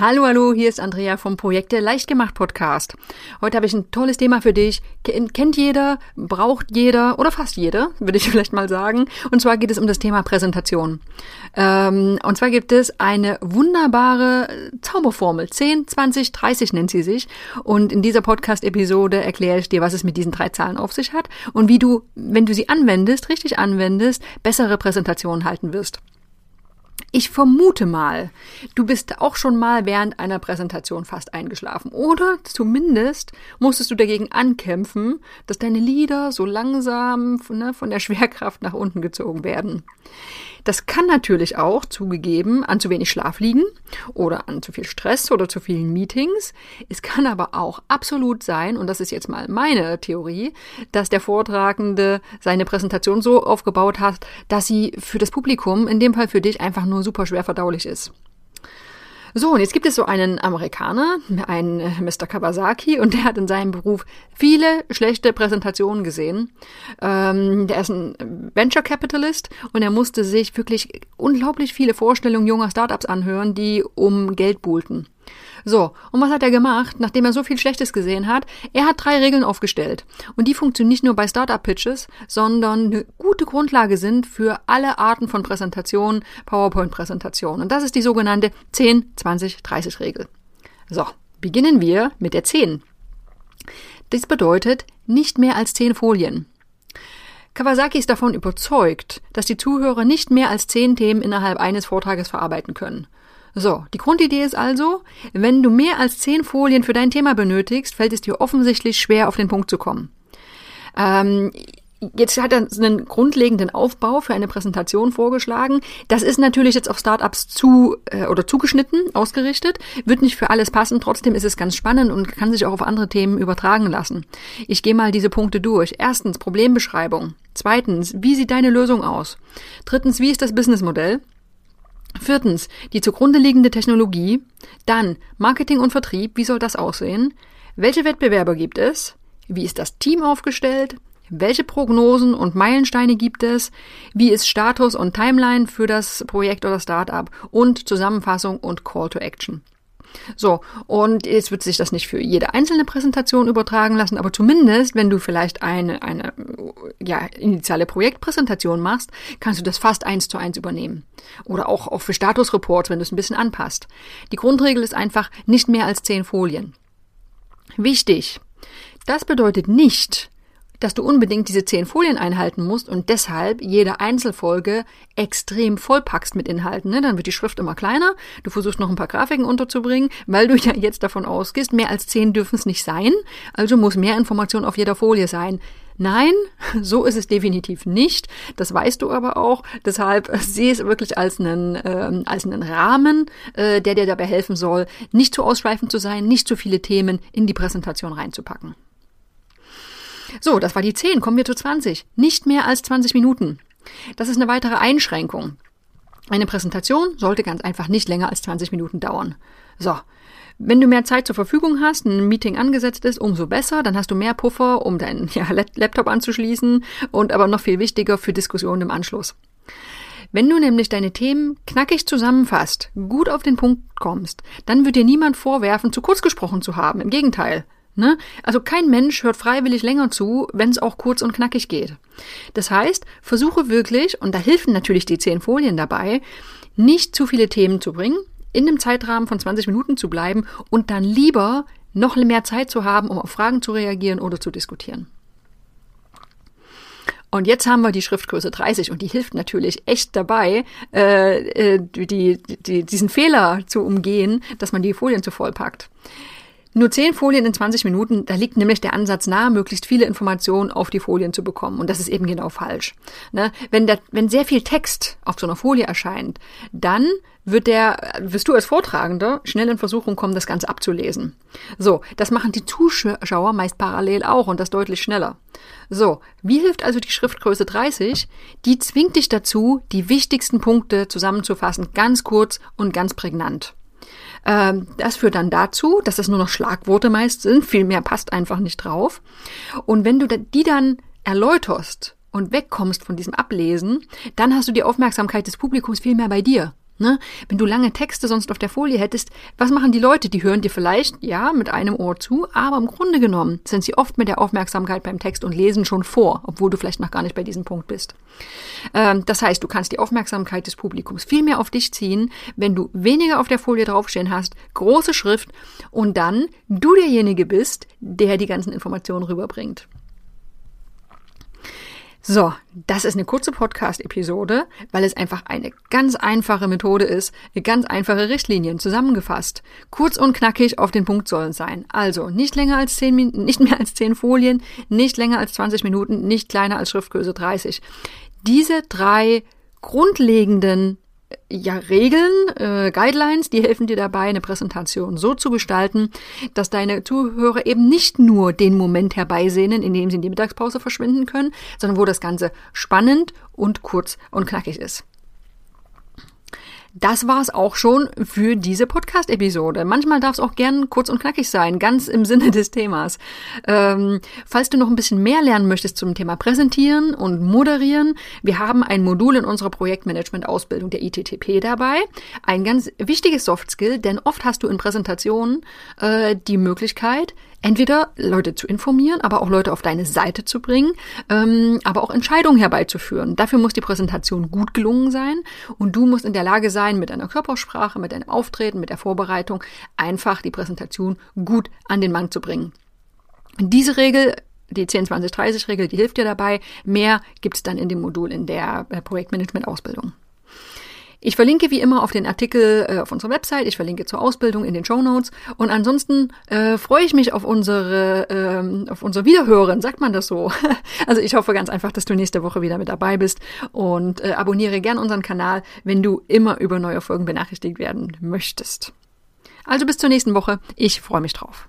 Hallo, hallo, hier ist Andrea vom Projekte Leicht gemacht Podcast. Heute habe ich ein tolles Thema für dich. Kennt jeder, braucht jeder oder fast jeder, würde ich vielleicht mal sagen. Und zwar geht es um das Thema Präsentation. Ähm, und zwar gibt es eine wunderbare Zauberformel. 10, 20, 30 nennt sie sich. Und in dieser Podcast-Episode erkläre ich dir, was es mit diesen drei Zahlen auf sich hat und wie du, wenn du sie anwendest, richtig anwendest, bessere Präsentationen halten wirst. Ich vermute mal, du bist auch schon mal während einer Präsentation fast eingeschlafen. Oder zumindest musstest du dagegen ankämpfen, dass deine Lieder so langsam ne, von der Schwerkraft nach unten gezogen werden. Das kann natürlich auch zugegeben an zu wenig Schlaf liegen oder an zu viel Stress oder zu vielen Meetings. Es kann aber auch absolut sein, und das ist jetzt mal meine Theorie, dass der Vortragende seine Präsentation so aufgebaut hat, dass sie für das Publikum, in dem Fall für dich, einfach nur super schwer verdaulich ist. So, und jetzt gibt es so einen Amerikaner, einen äh, Mr. Kawasaki, und der hat in seinem Beruf viele schlechte Präsentationen gesehen. Ähm, der ist ein Venture Capitalist und er musste sich wirklich unglaublich viele Vorstellungen junger Startups anhören, die um Geld buhlten. So, und was hat er gemacht, nachdem er so viel Schlechtes gesehen hat? Er hat drei Regeln aufgestellt. Und die funktionieren nicht nur bei Startup-Pitches, sondern eine gute Grundlage sind für alle Arten von Präsentationen, PowerPoint-Präsentationen. Und das ist die sogenannte 10-20-30-Regel. So, beginnen wir mit der 10. Das bedeutet nicht mehr als 10 Folien. Kawasaki ist davon überzeugt, dass die Zuhörer nicht mehr als 10 Themen innerhalb eines Vortrages verarbeiten können. So, die Grundidee ist also, wenn du mehr als zehn Folien für dein Thema benötigst, fällt es dir offensichtlich schwer, auf den Punkt zu kommen. Ähm, Jetzt hat er einen grundlegenden Aufbau für eine Präsentation vorgeschlagen. Das ist natürlich jetzt auf Startups zu äh, oder zugeschnitten, ausgerichtet, wird nicht für alles passen. Trotzdem ist es ganz spannend und kann sich auch auf andere Themen übertragen lassen. Ich gehe mal diese Punkte durch. Erstens Problembeschreibung. Zweitens, wie sieht deine Lösung aus? Drittens, wie ist das Businessmodell? Viertens, die zugrunde liegende Technologie. Dann Marketing und Vertrieb. Wie soll das aussehen? Welche Wettbewerber gibt es? Wie ist das Team aufgestellt? Welche Prognosen und Meilensteine gibt es? Wie ist Status und Timeline für das Projekt oder Startup? Und Zusammenfassung und Call to Action. So, und jetzt wird sich das nicht für jede einzelne Präsentation übertragen lassen, aber zumindest, wenn du vielleicht eine, eine ja, initiale Projektpräsentation machst, kannst du das fast eins zu eins übernehmen. Oder auch, auch für Statusreports, wenn du es ein bisschen anpasst. Die Grundregel ist einfach nicht mehr als zehn Folien. Wichtig. Das bedeutet nicht, dass du unbedingt diese zehn Folien einhalten musst und deshalb jede Einzelfolge extrem vollpackst mit Inhalten. Ne? Dann wird die Schrift immer kleiner. Du versuchst noch ein paar Grafiken unterzubringen, weil du ja jetzt davon ausgehst, mehr als zehn dürfen es nicht sein. Also muss mehr Information auf jeder Folie sein. Nein, so ist es definitiv nicht. Das weißt du aber auch. Deshalb sehe es wirklich als einen, äh, als einen Rahmen, äh, der dir dabei helfen soll, nicht zu ausschweifend zu sein, nicht zu viele Themen in die Präsentation reinzupacken. So, das war die 10. Kommen wir zu 20. Nicht mehr als 20 Minuten. Das ist eine weitere Einschränkung. Eine Präsentation sollte ganz einfach nicht länger als 20 Minuten dauern. So. Wenn du mehr Zeit zur Verfügung hast, ein Meeting angesetzt ist, umso besser, dann hast du mehr Puffer, um deinen ja, Laptop anzuschließen und aber noch viel wichtiger für Diskussionen im Anschluss. Wenn du nämlich deine Themen knackig zusammenfasst, gut auf den Punkt kommst, dann wird dir niemand vorwerfen, zu kurz gesprochen zu haben. Im Gegenteil. Ne? Also kein Mensch hört freiwillig länger zu, wenn es auch kurz und knackig geht. Das heißt, versuche wirklich, und da helfen natürlich die zehn Folien dabei, nicht zu viele Themen zu bringen, in einem Zeitrahmen von 20 Minuten zu bleiben und dann lieber noch mehr Zeit zu haben, um auf Fragen zu reagieren oder zu diskutieren. Und jetzt haben wir die Schriftgröße 30 und die hilft natürlich echt dabei, äh, äh die, die, diesen Fehler zu umgehen, dass man die Folien zu voll packt. Nur 10 Folien in 20 Minuten, da liegt nämlich der Ansatz nahe, möglichst viele Informationen auf die Folien zu bekommen. Und das ist eben genau falsch. Ne? Wenn, der, wenn sehr viel Text auf so einer Folie erscheint, dann wird der, wirst du als Vortragender schnell in Versuchung kommen, das Ganze abzulesen. So, das machen die Zuschauer meist parallel auch und das deutlich schneller. So, wie hilft also die Schriftgröße 30? Die zwingt dich dazu, die wichtigsten Punkte zusammenzufassen, ganz kurz und ganz prägnant. Ähm, das führt dann dazu, dass es nur noch Schlagworte meist sind, viel mehr passt einfach nicht drauf. Und wenn du die dann erläuterst und wegkommst von diesem Ablesen, dann hast du die Aufmerksamkeit des Publikums viel mehr bei dir. Ne? Wenn du lange Texte sonst auf der Folie hättest, was machen die Leute? Die hören dir vielleicht, ja, mit einem Ohr zu, aber im Grunde genommen sind sie oft mit der Aufmerksamkeit beim Text und lesen schon vor, obwohl du vielleicht noch gar nicht bei diesem Punkt bist. Ähm, das heißt, du kannst die Aufmerksamkeit des Publikums viel mehr auf dich ziehen, wenn du weniger auf der Folie draufstehen hast, große Schrift und dann du derjenige bist, der die ganzen Informationen rüberbringt. So, das ist eine kurze Podcast-Episode, weil es einfach eine ganz einfache Methode ist, ganz einfache Richtlinien zusammengefasst. Kurz und knackig auf den Punkt sollen sein. Also nicht länger als zehn Minuten, nicht mehr als zehn Folien, nicht länger als 20 Minuten, nicht kleiner als Schriftgröße 30. Diese drei grundlegenden ja, Regeln, äh, Guidelines, die helfen dir dabei, eine Präsentation so zu gestalten, dass deine Zuhörer eben nicht nur den Moment herbeisehnen, in dem sie in die Mittagspause verschwinden können, sondern wo das Ganze spannend und kurz und knackig ist. Das war's auch schon für diese Podcast-Episode. Manchmal darf es auch gern kurz und knackig sein, ganz im Sinne des Themas. Ähm, falls du noch ein bisschen mehr lernen möchtest zum Thema Präsentieren und Moderieren, wir haben ein Modul in unserer Projektmanagement-Ausbildung der ITTP dabei. Ein ganz wichtiges Soft-Skill, denn oft hast du in Präsentationen äh, die Möglichkeit, entweder Leute zu informieren, aber auch Leute auf deine Seite zu bringen, ähm, aber auch Entscheidungen herbeizuführen. Dafür muss die Präsentation gut gelungen sein und du musst in der Lage sein, mit deiner Körpersprache, mit deinem Auftreten, mit der Vorbereitung einfach die Präsentation gut an den Mann zu bringen. Diese Regel die 10-20-30-Regel, die hilft dir dabei. Mehr gibt's dann in dem Modul in der äh, Projektmanagement-Ausbildung. Ich verlinke wie immer auf den Artikel äh, auf unserer Website, ich verlinke zur Ausbildung in den Show Notes und ansonsten äh, freue ich mich auf unsere ähm, auf unser Wiederhören, sagt man das so? also ich hoffe ganz einfach, dass du nächste Woche wieder mit dabei bist und äh, abonniere gern unseren Kanal, wenn du immer über neue Folgen benachrichtigt werden möchtest. Also bis zur nächsten Woche, ich freue mich drauf.